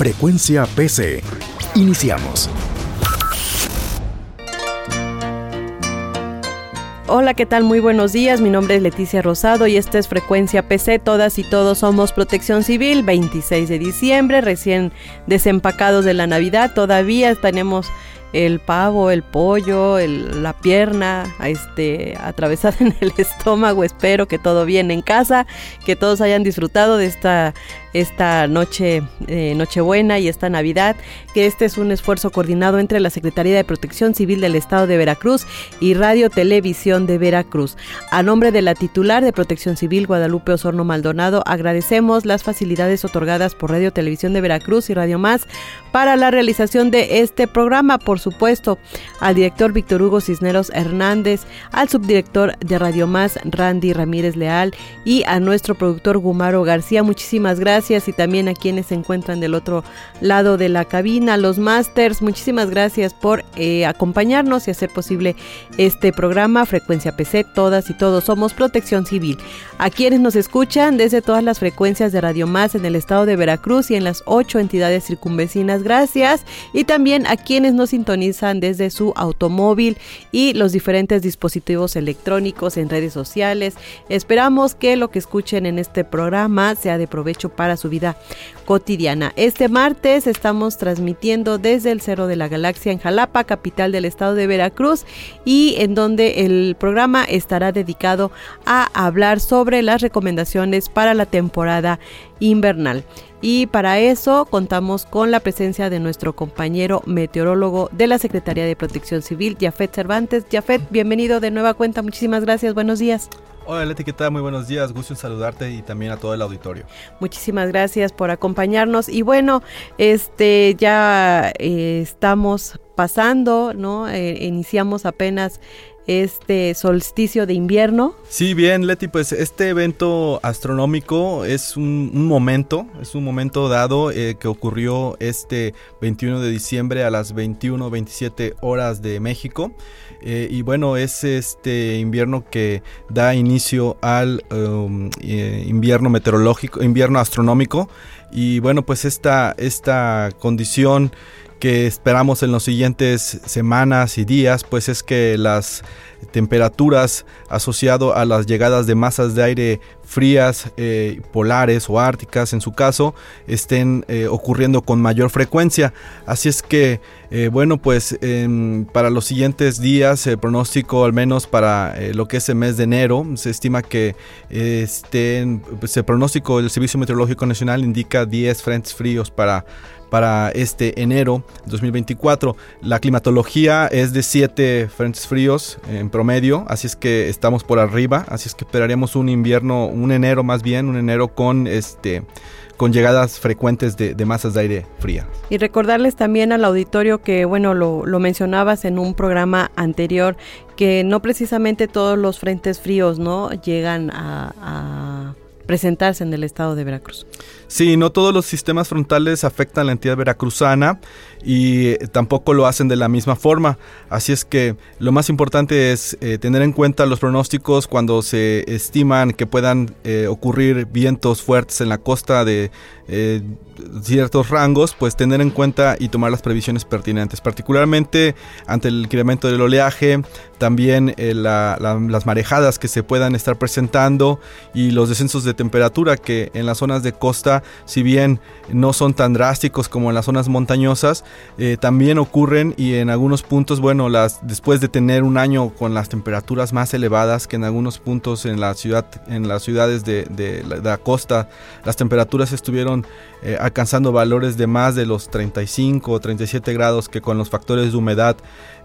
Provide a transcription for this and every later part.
Frecuencia PC. Iniciamos. Hola, ¿qué tal? Muy buenos días. Mi nombre es Leticia Rosado y esta es Frecuencia PC. Todas y todos somos Protección Civil, 26 de diciembre, recién desempacados de la Navidad. Todavía tenemos el pavo, el pollo, la pierna este, atravesada en el estómago. Espero que todo bien en casa, que todos hayan disfrutado de esta esta noche, eh, Nochebuena y esta Navidad, que este es un esfuerzo coordinado entre la Secretaría de Protección Civil del Estado de Veracruz y Radio Televisión de Veracruz. A nombre de la titular de Protección Civil, Guadalupe Osorno Maldonado, agradecemos las facilidades otorgadas por Radio Televisión de Veracruz y Radio Más para la realización de este programa, por supuesto, al director Víctor Hugo Cisneros Hernández, al subdirector de Radio Más, Randy Ramírez Leal, y a nuestro productor Gumaro García. Muchísimas gracias y también a quienes se encuentran del otro lado de la cabina, los masters, muchísimas gracias por eh, acompañarnos y hacer posible este programa Frecuencia PC, todas y todos somos Protección Civil. A quienes nos escuchan desde todas las frecuencias de Radio Más en el estado de Veracruz y en las ocho entidades circunvecinas, gracias. Y también a quienes nos sintonizan desde su automóvil y los diferentes dispositivos electrónicos en redes sociales. Esperamos que lo que escuchen en este programa sea de provecho para su vida cotidiana. Este martes estamos transmitiendo desde el Cerro de la Galaxia en Jalapa, capital del estado de Veracruz, y en donde el programa estará dedicado a hablar sobre las recomendaciones para la temporada invernal. Y para eso contamos con la presencia de nuestro compañero meteorólogo de la Secretaría de Protección Civil, Jafet Cervantes. Jafet, bienvenido de nueva cuenta. Muchísimas gracias. Buenos días. Hola Leti, ¿qué tal? Muy buenos días, gusto en saludarte y también a todo el auditorio. Muchísimas gracias por acompañarnos y bueno, este ya eh, estamos pasando, ¿no? Eh, iniciamos apenas este solsticio de invierno. Sí, bien, Leti, pues este evento astronómico es un, momento, es un momento dado eh, que ocurrió este 21 de diciembre a las 21.27 horas de México. Eh, y bueno, es este invierno que da inicio al um, eh, invierno meteorológico, invierno astronómico. Y bueno, pues esta, esta condición que esperamos en los siguientes semanas y días, pues es que las temperaturas asociado a las llegadas de masas de aire frías, eh, polares o árticas en su caso, estén eh, ocurriendo con mayor frecuencia. Así es que, eh, bueno, pues em, para los siguientes días, el pronóstico, al menos para lo que es el mes de enero, se estima que estén, pues el pronóstico del Servicio Meteorológico Nacional indica 10 frentes fríos para para este enero 2024. La climatología es de 7 frentes fríos en promedio, así es que estamos por arriba, así es que esperaríamos un invierno, un enero más bien, un enero con este con llegadas frecuentes de, masas de aire fría. Y recordarles también al auditorio que, bueno, lo, mencionabas en un programa anterior, que no precisamente todos los frentes fríos, ¿no? Llegan a presentarse en el estado de Veracruz. Sí, no todos los sistemas frontales afectan a la entidad veracruzana y eh, tampoco lo hacen de la misma forma. Así es que lo más importante es eh, tener en cuenta los pronósticos cuando se estiman que puedan eh, ocurrir vientos fuertes en la costa de ciertos rangos, pues tener en cuenta y tomar las previsiones pertinentes, particularmente ante el incremento del oleaje, también las marejadas que se puedan estar presentando y los descensos de temperatura que en las zonas de costa, si bien no son tan drásticos como en las zonas montañosas, eh, también ocurren y en algunos puntos, bueno, las, después de tener un año con las temperaturas más elevadas que en algunos puntos en la ciudad, en las ciudades de, la, costa, las temperaturas estuvieron eh, alcanzando valores de más de los 35 o 37 grados, que con los factores de humedad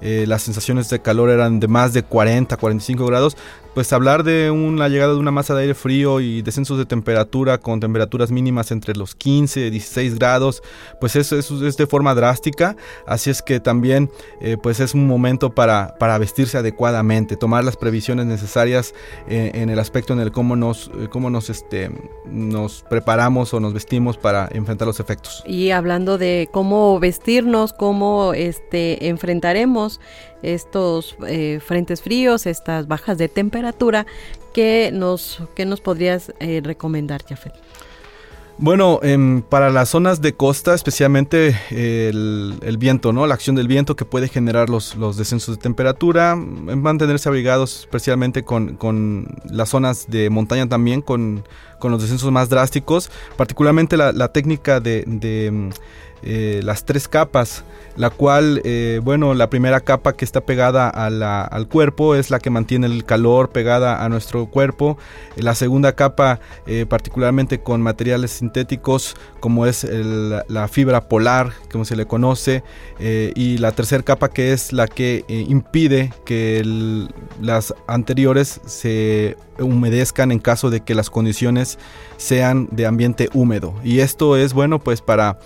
eh, las sensaciones de calor eran de más de 40, 45 grados, pues hablar de una llegada de una masa de aire frío y descensos de temperatura con temperaturas mínimas entre los 15 y 16 grados, pues eso, es de forma drástica, así es que también eh, pues es un momento para, para vestirse adecuadamente, tomar las previsiones necesarias en el aspecto en el cómo nos, cómo nos, este, nos preparamos o nos vestimos para enfrentar los efectos. Y hablando de cómo vestirnos, cómo este, enfrentaremos estos eh, frentes fríos, estas bajas de temperatura, ¿qué nos, qué nos podrías eh, recomendar, Jafet? Bueno, em, para las zonas de costa, especialmente el, viento, ¿no? La acción del viento que puede generar los, los descensos de temperatura, em, mantenerse abrigados, especialmente con, con, las zonas de montaña también, con, con los descensos más drásticos, particularmente la, técnica de, de em, eh, las tres capas, la cual, eh, bueno, la primera capa que está pegada al cuerpo es la que mantiene el calor pegada a nuestro cuerpo. La segunda capa, eh, particularmente con materiales sintéticos, como es la fibra polar, como se le conoce, y la tercera capa que es la que impide que las anteriores se humedezcan en caso de que las condiciones sean de ambiente húmedo. Y esto es bueno pues para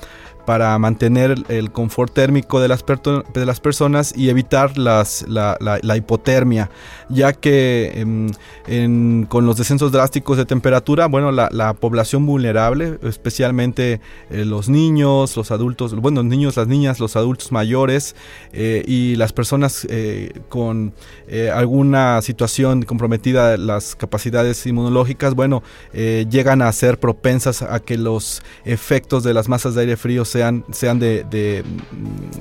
para mantener el confort térmico de las, de las personas y evitar las, la, hipotermia, ya que em, con los descensos drásticos de temperatura, bueno, la, población vulnerable, especialmente eh, los niños, los adultos, bueno, los niños, las niñas, los adultos mayores eh, y las personas eh, con alguna situación comprometida las capacidades inmunológicas, bueno, llegan a ser propensas a que los efectos de las masas de aire frío se sean, sean de,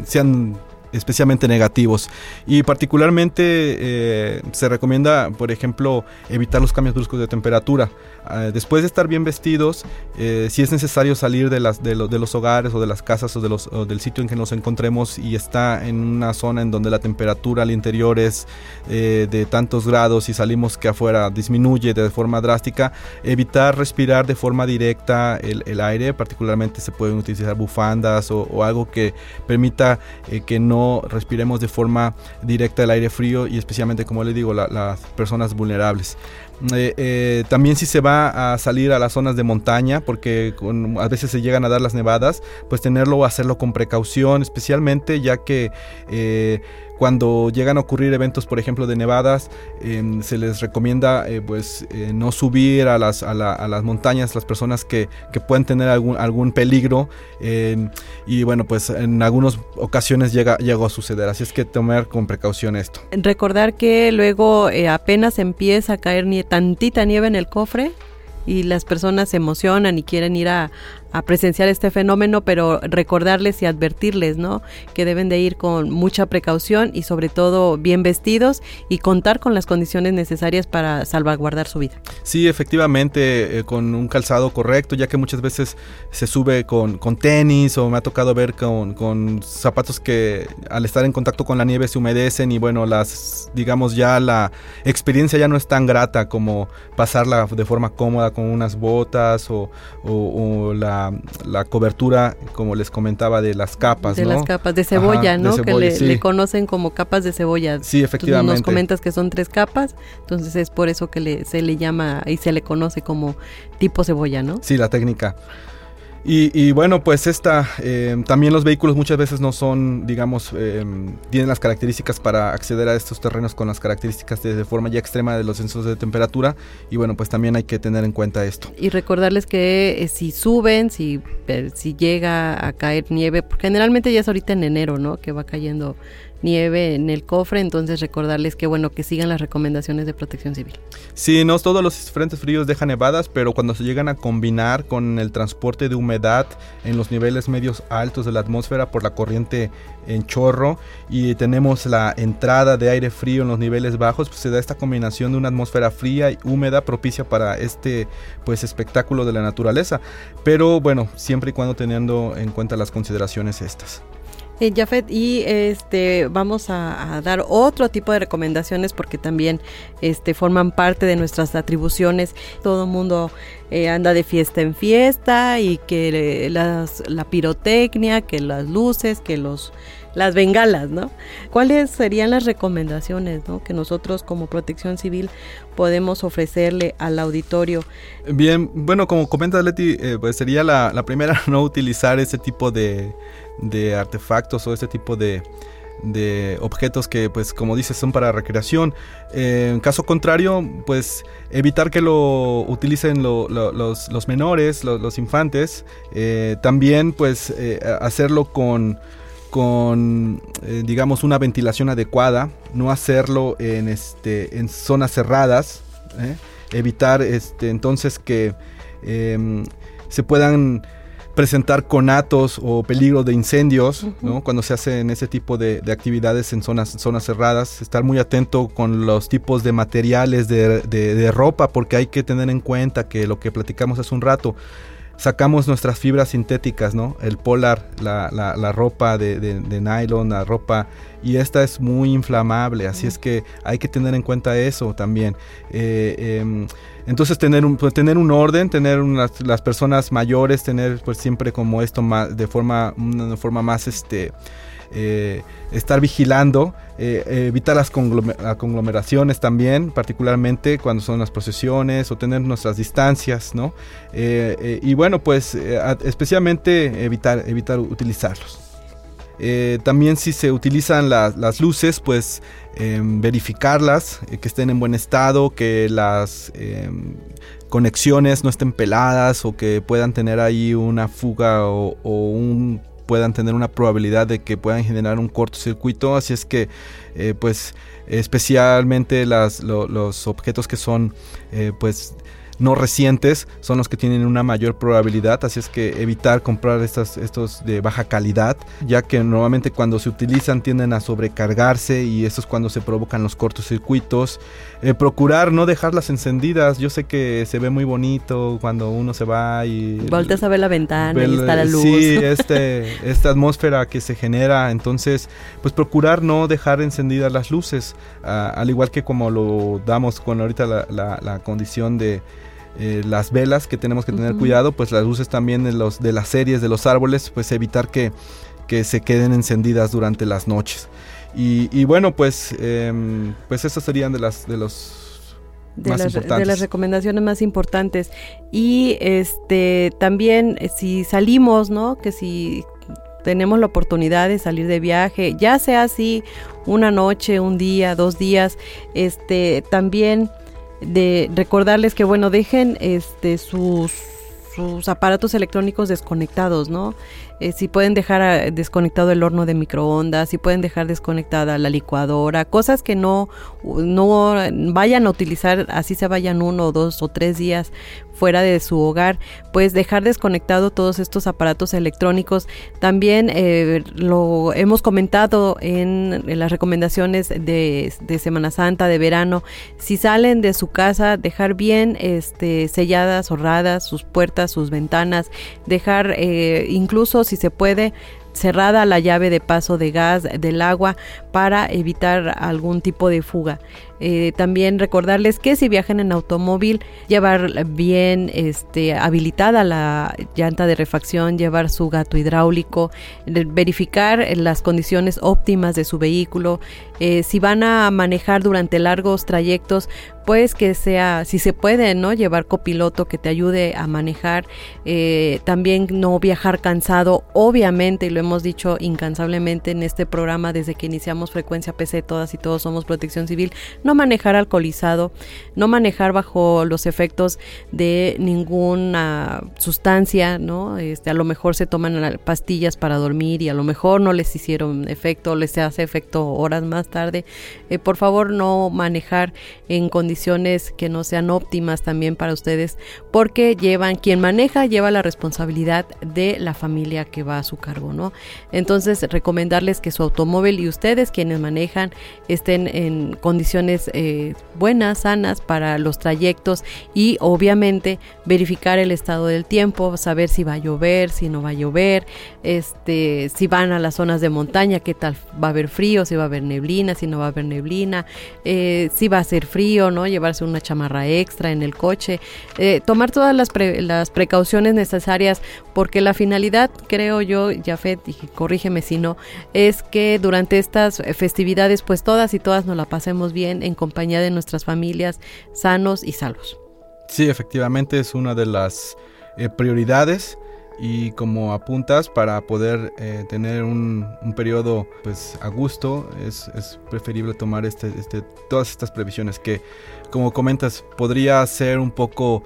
sean especialmente negativos. Y particularmente eh, se recomienda por ejemplo evitar los cambios bruscos de temperatura Ah, después de estar bien vestidos, eh, si es necesario salir de, los hogares o de las casas o, del sitio en que nos encontremos y está en una zona en donde la temperatura al interior es eh, de tantos grados y salimos que afuera disminuye de forma drástica, evitar respirar de forma directa el, aire, particularmente se pueden utilizar bufandas o, algo que permita eh, que no respiremos de forma directa el aire frío y especialmente, como les digo, las personas vulnerables. Eh, eh, también si se va a salir a las zonas de montaña, porque a veces se llegan a dar las nevadas, pues tenerlo o hacerlo con precaución, especialmente ya que eh, cuando llegan a ocurrir eventos, por ejemplo, de nevadas, em, se les recomienda eh, pues eh, no subir a las, a, las montañas las personas que, que pueden tener algún, algún peligro. Em, y bueno, pues en algunas ocasiones llega, llegó a suceder. Así es que tomar con precaución esto. Recordar que luego eh, apenas empieza a caer ni tantita nieve en el cofre y las personas se emocionan y quieren ir a, a presenciar este fenómeno, pero recordarles y advertirles, ¿no? Que deben de ir con mucha precaución y sobre todo bien vestidos y contar con las condiciones necesarias para salvaguardar su vida. Sí, efectivamente, eh, con un calzado correcto, ya que muchas veces se sube con, con tenis o me ha tocado ver con, con, zapatos que al estar en contacto con la nieve se humedecen y bueno, las, digamos ya la experiencia ya no es tan grata como pasarla de forma cómoda con unas botas o, o la la, cobertura, como les comentaba, de las capas. De las capas de cebolla, ¿no? que le, conocen como capas de cebolla. Sí, efectivamente. nos comentas que son tres capas, entonces es por eso que se le llama y se le conoce como tipo cebolla, ¿no? Sí, la técnica. Y, bueno, pues esta, eh, también los vehículos muchas veces no son, digamos, eh, tienen las características para acceder a estos terrenos con las características de, forma ya extrema de los censos de temperatura. Y bueno, pues también hay que tener en cuenta esto. Y recordarles que eh, si suben, si, si llega a caer nieve, generalmente ya es ahorita en enero, ¿no? Que va cayendo nieve en el cofre, entonces recordarles que bueno que sigan las recomendaciones de protección civil. Sí, no todos los frentes fríos dejan nevadas, pero cuando se llegan a combinar con el transporte de humedad en los niveles medios altos de la atmósfera por la corriente en chorro y tenemos la entrada de aire frío en los niveles bajos, pues se da esta combinación de una atmósfera fría y húmeda propicia para este pues espectáculo de la naturaleza, pero bueno, siempre y cuando teniendo en cuenta las consideraciones estas. Eh, Jafet, y este vamos a, dar otro tipo de recomendaciones porque también este forman parte de nuestras atribuciones. Todo el mundo eh, anda de fiesta en fiesta y que la pirotecnia, que las luces, que los las bengalas, ¿no? ¿Cuáles serían las recomendaciones ¿no? que nosotros como protección civil podemos ofrecerle al auditorio? Bien, bueno, como comenta Leti, eh, pues sería la, primera no utilizar ese tipo de, de artefactos o ese tipo de, de objetos que pues como dices son para recreación eh, en caso contrario pues evitar que lo utilicen los, los, menores los, infantes eh, también pues hacerlo con con digamos una ventilación adecuada no hacerlo en este en zonas cerradas evitar este entonces que em, se puedan presentar conatos o peligro de incendios, ¿no? Cuando se hacen ese tipo de, actividades en zonas, zonas cerradas, estar muy atento con los tipos de materiales de, de, ropa, porque hay que tener en cuenta que lo que platicamos hace un rato, sacamos nuestras fibras sintéticas, ¿no? El polar, la, la, ropa de, de, nylon, la ropa, y esta es muy inflamable, así es que hay que tener en cuenta eso también. Eh, em, entonces tener un, pues, tener un orden, tener las personas mayores, tener pues siempre como esto más, de forma, una forma más este, eh, estar vigilando, eh, evitar las conglomeraciones también, particularmente cuando son las procesiones o tener nuestras distancias, ¿no? Eh, y bueno, pues especialmente evitar, evitar utilizarlos. también si se utilizan las luces, pues Em, verificarlas, eh, que estén en buen estado, que las em, conexiones no estén peladas o que puedan tener ahí una fuga o, un puedan tener una probabilidad de que puedan generar un cortocircuito. Así es que, eh, pues, especialmente las, los objetos que son, eh, pues, no recientes son los que tienen una mayor probabilidad, así es que evitar comprar estas, estos de baja calidad, ya que normalmente cuando se utilizan tienden a sobrecargarse y eso es cuando se provocan los cortocircuitos. Eh, procurar no dejarlas encendidas, yo sé que se ve muy bonito cuando uno se va y... Volteas a ver la ventana y está la luz. Sí, este, esta atmósfera que se genera, entonces pues procurar no dejar encendidas las luces, al igual que como lo damos con ahorita la, la condición de eh, las velas que tenemos que tener cuidado, pues las luces también de, los, de las series de los árboles, pues evitar que, que se queden encendidas durante las noches. Y, bueno, pues, em, pues esas serían de las de los de las, de las, recomendaciones más importantes. Y este también eh, si salimos, ¿no? Que si tenemos la oportunidad de salir de viaje, ya sea así una noche, un día, dos días, este también de recordarles que bueno dejen este sus sus aparatos electrónicos desconectados, ¿no? Eh, si pueden dejar ah, desconectado el horno de microondas, si pueden dejar desconectada la licuadora, cosas que no, no vayan a utilizar, así se vayan uno, dos o tres días fuera de su hogar, pues dejar desconectado todos estos aparatos electrónicos. También eh, lo hemos comentado en, las recomendaciones de, Semana Santa, de verano, si salen de su casa, dejar bien este, selladas, cerradas sus puertas, sus ventanas, dejar eh, incluso si se puede, cerrada la llave de paso de gas del agua para evitar algún tipo de fuga. Eh, también recordarles que si viajan en automóvil, llevar bien este, habilitada la llanta de refacción, llevar su gato hidráulico, verificar las condiciones óptimas de su vehículo. Eh, si van a manejar durante largos trayectos, pues que sea, si se puede, ¿no? Llevar copiloto que te ayude a manejar. Eh, también no viajar cansado, obviamente, y lo hemos dicho incansablemente en este programa desde que iniciamos Frecuencia PC, todas y todos somos protección civil no manejar alcoholizado, no manejar bajo los efectos de ninguna sustancia, ¿no? Este, a lo mejor se toman pastillas para dormir y a lo mejor no les hicieron efecto, les hace efecto horas más tarde. Eh, por favor, no manejar en condiciones que no sean óptimas también para ustedes, porque llevan, quien maneja lleva la responsabilidad de la familia que va a su cargo, ¿no? ¿no? Entonces, recomendarles que su automóvil y ustedes quienes manejan estén en condiciones eh, buenas, sanas para los trayectos y obviamente verificar el estado del tiempo, saber si va a llover, si no va a llover, este, si van a las zonas de montaña, qué tal va a haber frío, si va a haber neblina, si no va a haber neblina, eh, si va a ser frío, ¿no? Llevarse una chamarra extra en el coche, eh, tomar todas las, las precauciones necesarias porque la finalidad, creo yo, Jafet, y corrígeme si no, es que durante estas festividades pues todas y todas nos la pasemos bien en compañía de nuestras familias, sanos y salvos. Sí, efectivamente es una de las eh, prioridades y como apuntas para poder eh, tener un, periodo pues a gusto es, es preferible tomar este, este, todas estas previsiones que como comentas podría ser un poco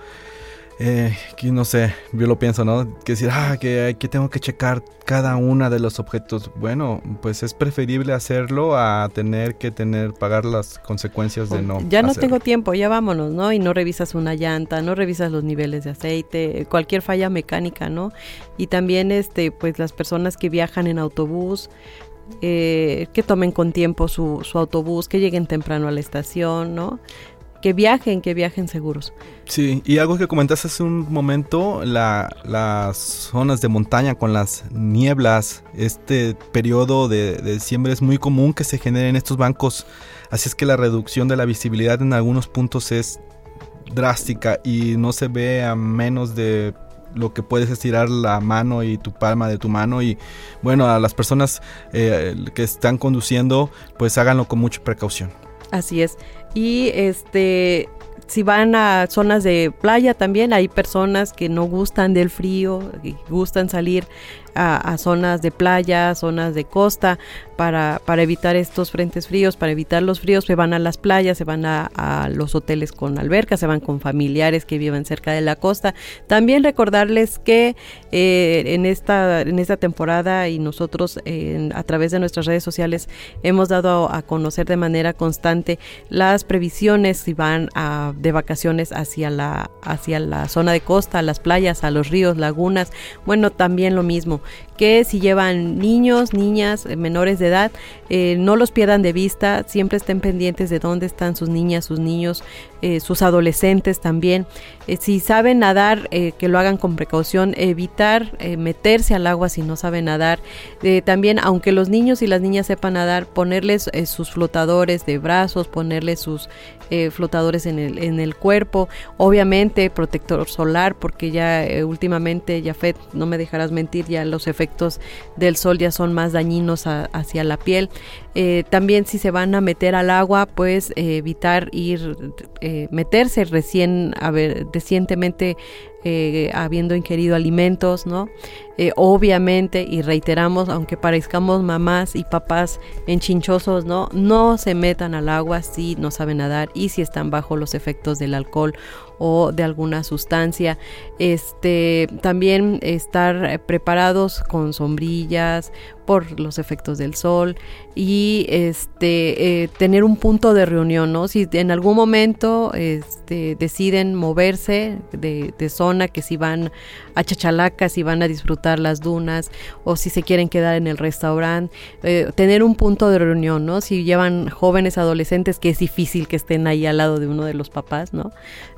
eh, que no sé, yo lo pienso, ¿no? Que decir, ah, que, que tengo que checar cada una de los objetos. Bueno, pues es preferible hacerlo a tener que tener, pagar las consecuencias de no. Ya no tengo tiempo, ya vámonos, ¿no? Y no revisas una llanta, no revisas los niveles de aceite, cualquier falla mecánica, ¿no? Y también, este, pues las personas que viajan en autobús, eh, que tomen con tiempo su, su, autobús, que lleguen temprano a la estación, ¿no? Que viajen, que viajen seguros. Sí, y algo que comentaste hace un momento, las zonas de montaña con las nieblas, este periodo de, de diciembre es muy común que se generen estos bancos, así es que la reducción de la visibilidad en algunos puntos es drástica y no se ve a menos de lo que puedes estirar la mano y tu palma de tu mano. Y bueno a las personas eh, que están conduciendo pues háganlo con mucha precaución. Así es y este si van a zonas de playa también hay personas que no gustan del frío, que gustan salir a, zonas de playa, zonas de costa, para, para, evitar estos frentes fríos, para evitar los fríos, se van a las playas, se van a, los hoteles con alberca, se van con familiares que viven cerca de la costa. También recordarles que eh, en, esta, en esta temporada y nosotros a través de nuestras redes sociales hemos dado a, conocer de manera constante las previsiones si van a, de vacaciones hacia la, hacia la zona de costa, a las playas, a los ríos, lagunas. Bueno, también lo mismo si llevan niños, niñas, eh, menores de edad, eh, no los pierdan de vista, siempre estén pendientes de dónde están sus niñas, sus niños, eh, sus adolescentes también. si saben nadar, que lo hagan con precaución, evitar meterse al agua si no saben nadar. también, aunque los niños y las niñas sepan nadar, ponerles sus flotadores de brazos, ponerles sus flotadores en el, en el cuerpo, obviamente protector solar, porque ya últimamente, Jafet, no me dejarás mentir, ya los efectos del sol ya son más dañinos hacia la piel. Eh, también si se van a meter al agua, pues eh, evitar ir, eh, meterse recién, a recientemente habiendo ingerido alimentos, ¿no? obviamente, y reiteramos, aunque parezcamos mamás y papás enchinchosos, ¿no? No se metan al agua si no saben nadar y si están bajo los efectos del alcohol o de alguna sustancia. Este, también estar preparados con sombrillas por los efectos del sol y este eh, tener un punto de reunión, ¿no? Si en algún momento este, deciden moverse de, zona, que si van a Chachalaca, si van a disfrutar las dunas o si se quieren quedar en el restaurante, eh, tener un punto de reunión, ¿no? Si llevan jóvenes adolescentes, que es difícil que estén ahí al lado de uno de los papás, ¿no?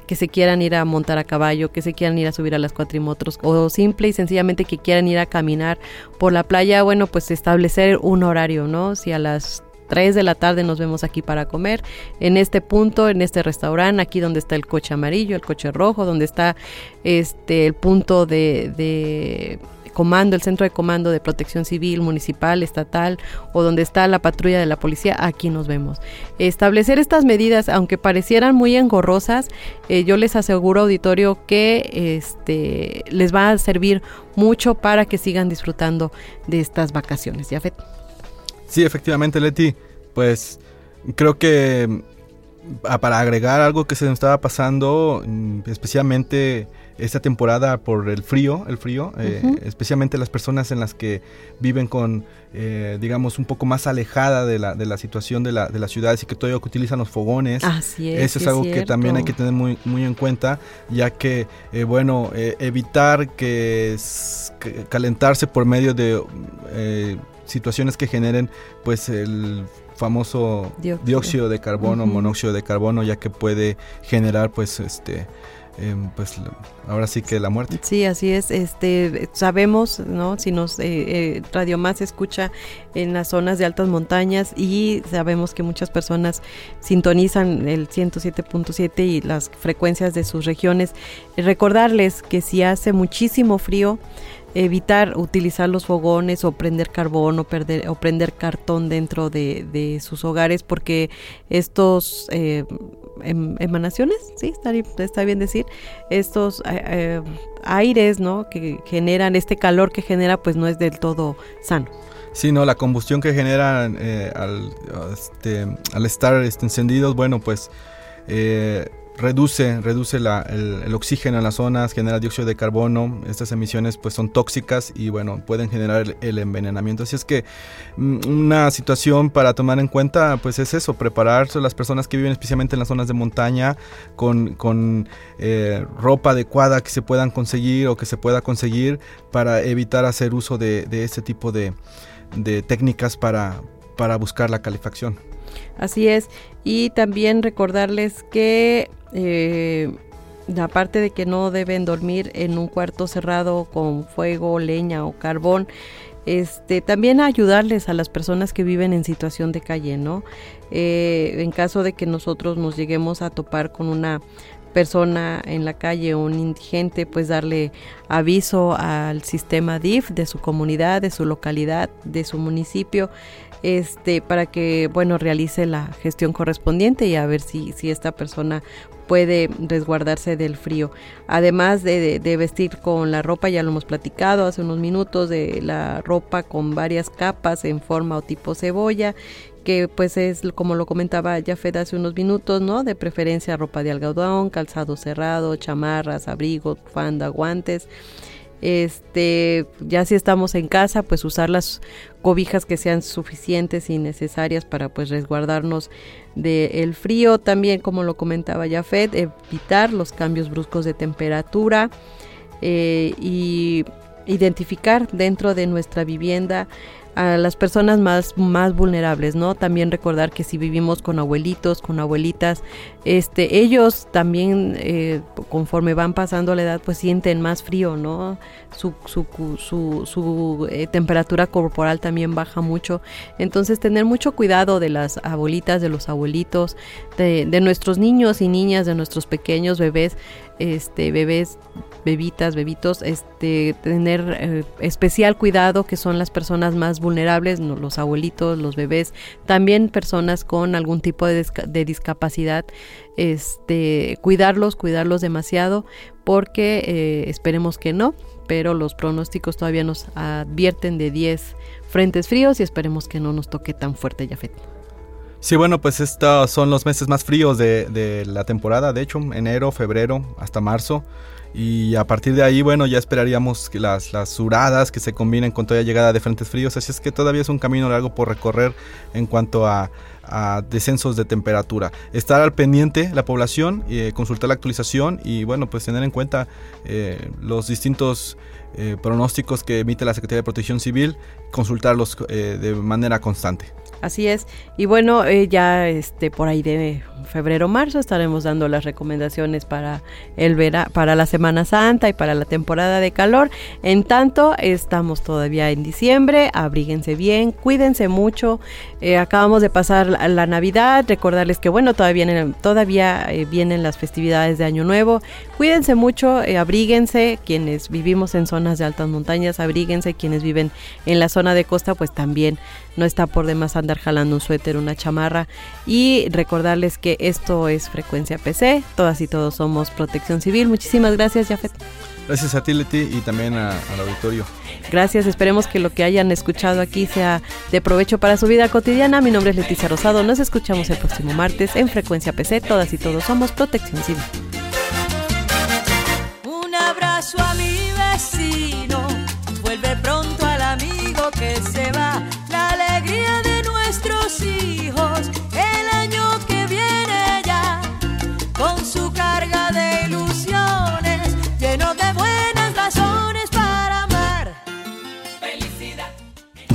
Que se quieran ir a montar a caballo, que se quieran ir a subir a las cuatrimotros o simple y sencillamente que quieran ir a caminar por la playa, bueno, pues establecer un horario, ¿no? Si a las 3 de la tarde nos vemos aquí para comer, en este punto, en este restaurante, aquí donde está el coche amarillo, el coche rojo, donde está este el punto de, de comando, el centro de comando de protección civil, municipal, estatal o donde está la patrulla de la policía, aquí nos vemos. Establecer estas medidas, aunque parecieran muy engorrosas, eh, yo les aseguro, auditorio, que este, les va a servir mucho para que sigan disfrutando de estas vacaciones. ¿Ya, Sí, efectivamente, Leti, pues creo que para agregar algo que se nos estaba pasando, mm, especialmente esta temporada por el frío, el frío, eh, especialmente las personas en las que viven con, eh, digamos, un poco más alejada de la, de la situación de la, de las ciudades y que todavía utilizan los fogones. Así es. Eso es algo que también hay que tener muy, muy en cuenta, ya que, eh, bueno, evitar que, calentarse por medio de situaciones que generen, pues, el famoso dióxido, de carbono, monóxido de carbono, ya que puede generar, pues, este Em, pues ahora sí que la muerte. Sí, así es. Este sabemos, ¿no? Si nos eh, eh, Radio Más escucha en las zonas de altas montañas y sabemos que muchas personas sintonizan el 107.7 y las frecuencias de sus regiones. Recordarles que si hace muchísimo frío, evitar utilizar los fogones o prender carbón o, perder, o prender cartón dentro de, de sus hogares porque estos eh, emanaciones, sí, está, bien decir, estos eh, eh, aires ¿no? que generan, este calor que genera pues no es del todo sano. Sí, no, la combustión que generan al, este, al estar este, encendidos, bueno, pues reduce, reduce el, oxígeno en las zonas, genera dióxido de carbono. Estas emisiones pues son tóxicas y bueno, pueden generar el, envenenamiento. Así es que mm, una situación para tomar en cuenta pues es eso, prepararse las personas que viven especialmente en las zonas de montaña con, eh, ropa adecuada que se puedan conseguir o que se pueda conseguir para evitar hacer uso de, este tipo de, técnicas para, para buscar la calefacción. Así es. Y también recordarles que eh, aparte de que no deben dormir en un cuarto cerrado con fuego, leña o carbón, este, también ayudarles a las personas que viven en situación de calle, ¿no? Eh, en caso de que nosotros nos lleguemos a topar con una persona en la calle un indigente, pues darle aviso al sistema DIF de su comunidad, de su localidad, de su municipio, este, para que, bueno, realice la gestión correspondiente y a ver si, si esta persona puede resguardarse del frío. Además de, vestir con la ropa, ya lo hemos platicado hace unos minutos, de la ropa con varias capas en forma o tipo cebolla, que pues es como lo comentaba Jafet hace unos minutos, ¿no? De preferencia ropa de algodón, calzado cerrado, chamarras, abrigos, fanda, guantes. Este, ya si estamos en casa, pues usar las cobijas que sean suficientes y necesarias para pues resguardarnos del frío. También, como lo comentaba Jafet, evitar los cambios bruscos de temperatura eh, y identificar dentro de nuestra vivienda a las personas más, más vulnerables, ¿no? También recordar que si vivimos con abuelitos, con abuelitas, este, ellos también eh, conforme van pasando la edad, pues sienten más frío, ¿no? Su, su, su, su eh, temperatura corporal también baja mucho. Entonces tener mucho cuidado de las abuelitas, de los abuelitos, de, de nuestros niños y niñas, de nuestros pequeños bebés, este, bebés bebitas, bebitos, este, tener eh, especial cuidado que son las personas más vulnerables, los abuelitos, los bebés, también personas con algún tipo de, discapacidad, este, cuidarlos, cuidarlos demasiado, porque eh, esperemos que no, pero los pronósticos todavía nos advierten de 10 frentes fríos y esperemos que no nos toque tan fuerte, Jafet. Sí, bueno, pues estos son los meses más fríos de, de la temporada, de hecho, enero, febrero hasta marzo. Y a partir de ahí, bueno, ya esperaríamos que las, las suradas que se combinen con toda llegada de frentes fríos. Así es que todavía es un camino largo por recorrer en cuanto a, descensos de temperatura. Estar al pendiente la población, eh, consultar la actualización y bueno, pues tener en cuenta eh, los distintos eh, pronósticos que emite la Secretaría de Protección Civil, consultarlos de manera constante. Así es. Y bueno, eh, ya este por ahí de febrero marzo estaremos dando las recomendaciones para el vera para la Semana Santa y para la temporada de calor. En tanto, estamos todavía en diciembre, abríguense bien, cuídense mucho. Eh, acabamos de pasar la, Navidad, recordarles que bueno, todavía todavía eh, vienen las festividades de Año Nuevo. Cuídense mucho, abríguense, quienes vivimos en zonas de altas montañas, abríguense, quienes viven en la zona de costa, pues también no está por demás andar andar jalando un suéter, una chamarra y recordarles que esto es Frecuencia PC, todas y todos somos Protección Civil. Muchísimas gracias, Jafet. Gracias a ti, Leti, y también al auditorio. Gracias, esperemos que lo que hayan escuchado aquí sea de provecho para su vida cotidiana. Mi nombre es Leticia Rosado, nos escuchamos el próximo martes en Frecuencia PC, todas y todos somos Protección Civil. A mi vecino, vuelve pronto al amigo que se va,